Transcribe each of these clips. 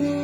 嗯。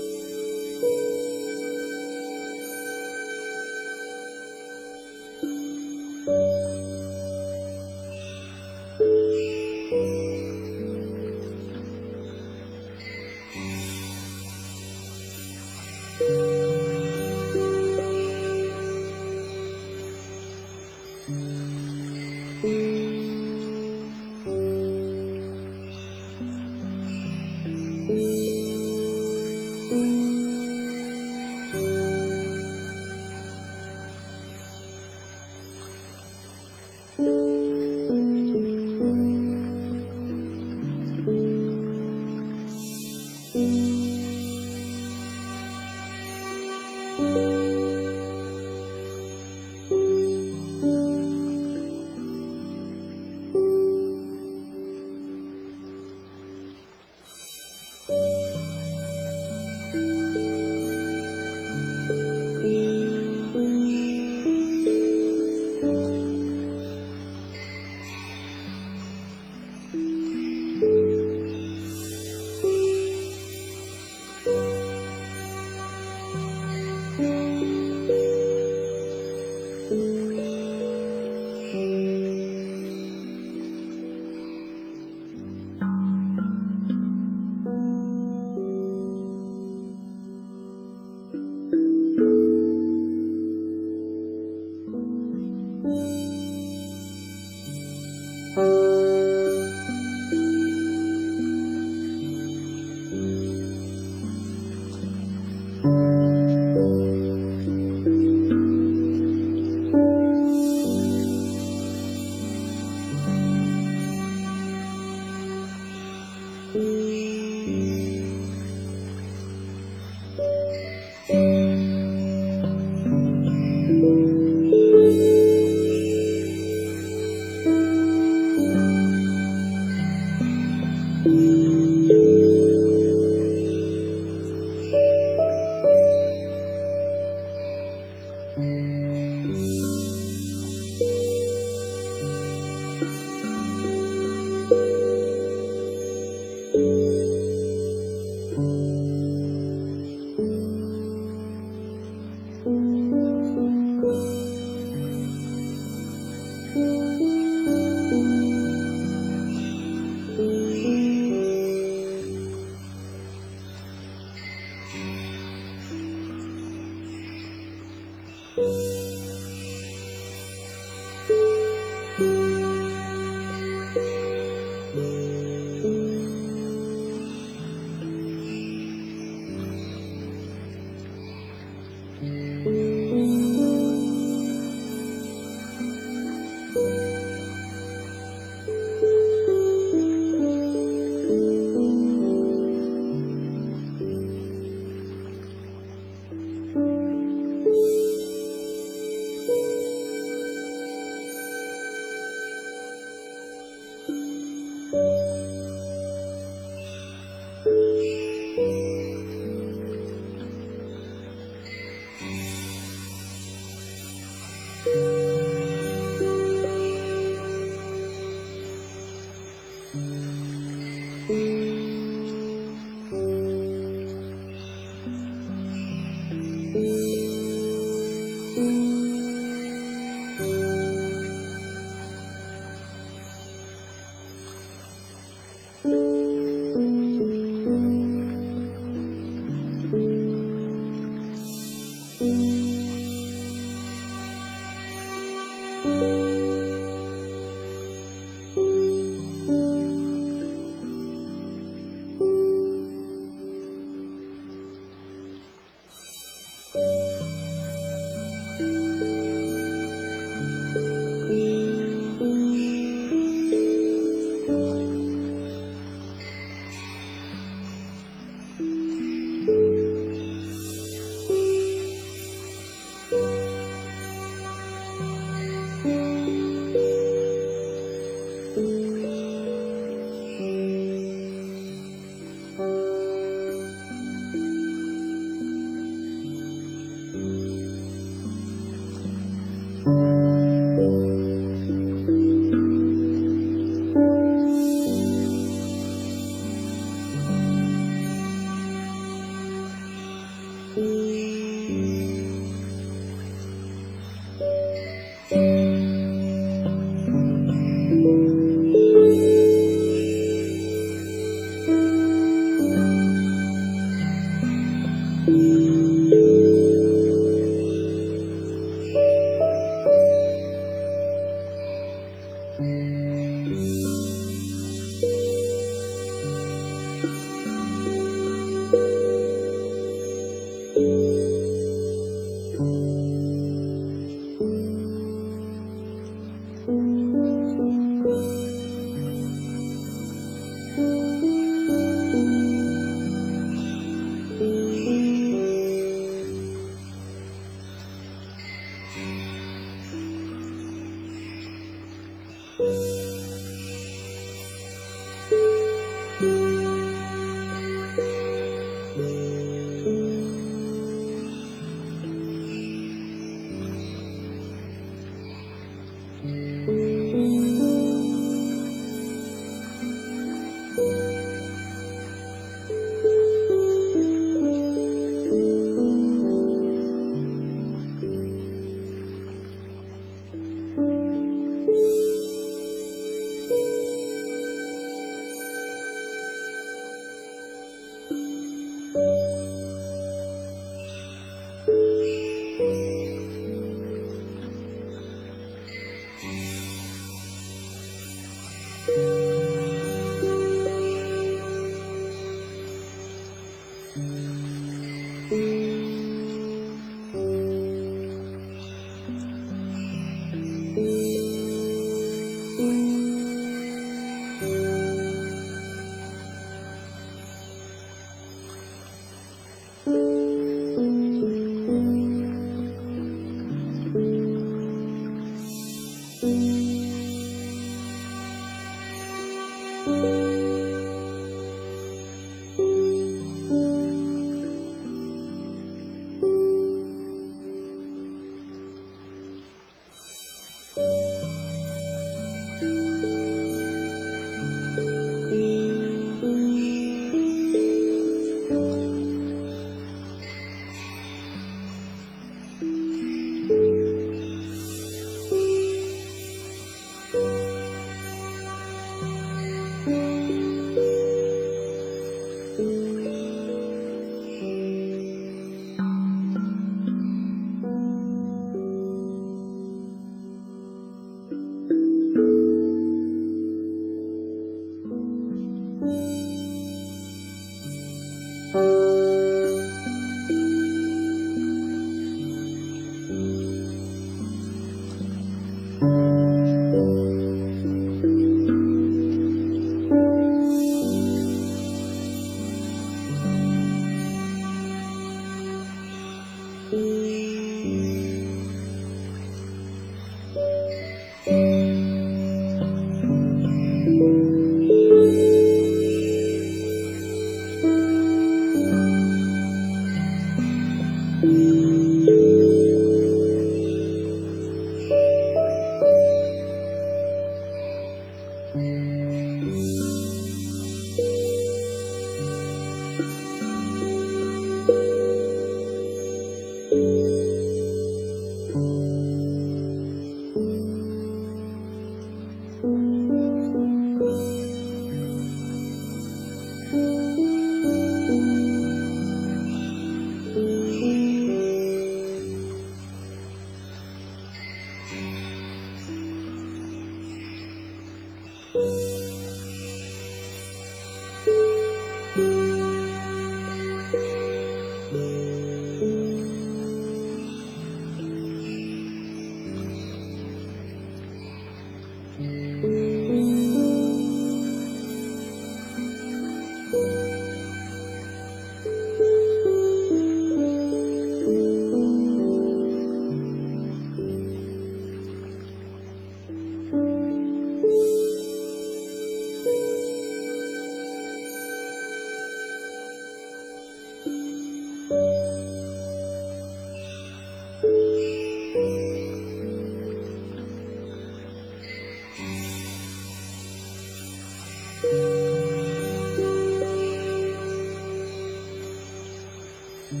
Thank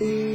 you.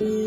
嗯。